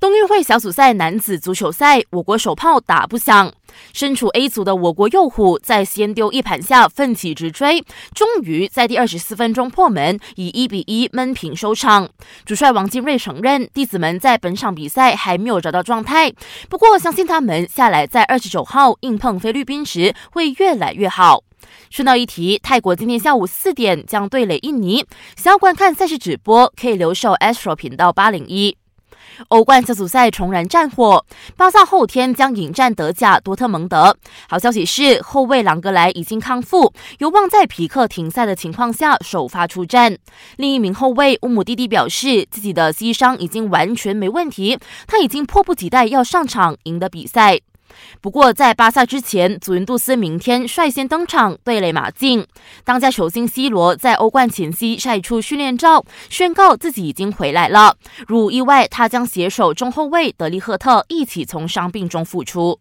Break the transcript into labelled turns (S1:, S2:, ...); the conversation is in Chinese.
S1: 冬运会小组赛男子足球赛，我国首炮打不响。身处 A 组的我国右虎在先丢一盘下奋起直追，终于在第二十四分钟破门，以一比一闷平收场。主帅王金瑞承认，弟子们在本场比赛还没有找到状态，不过相信他们下来在二十九号硬碰菲律宾时会越来越好。顺道一提，泰国今天下午四点将对垒印尼，想要观看赛事直播，可以留守 Astro 频道八零一。欧冠小组赛重燃战火，巴萨后天将迎战德甲多特蒙德。好消息是，后卫朗格莱已经康复，有望在皮克停赛的情况下首发出战。另一名后卫乌姆蒂蒂表示，自己的膝伤已经完全没问题，他已经迫不及待要上场赢得比赛。不过，在巴萨之前，祖云杜斯明天率先登场对垒马竞。当家球星 C 罗在欧冠前夕晒出训练照，宣告自己已经回来了。如无意外，他将携手中后卫德利赫特一起从伤病中复出。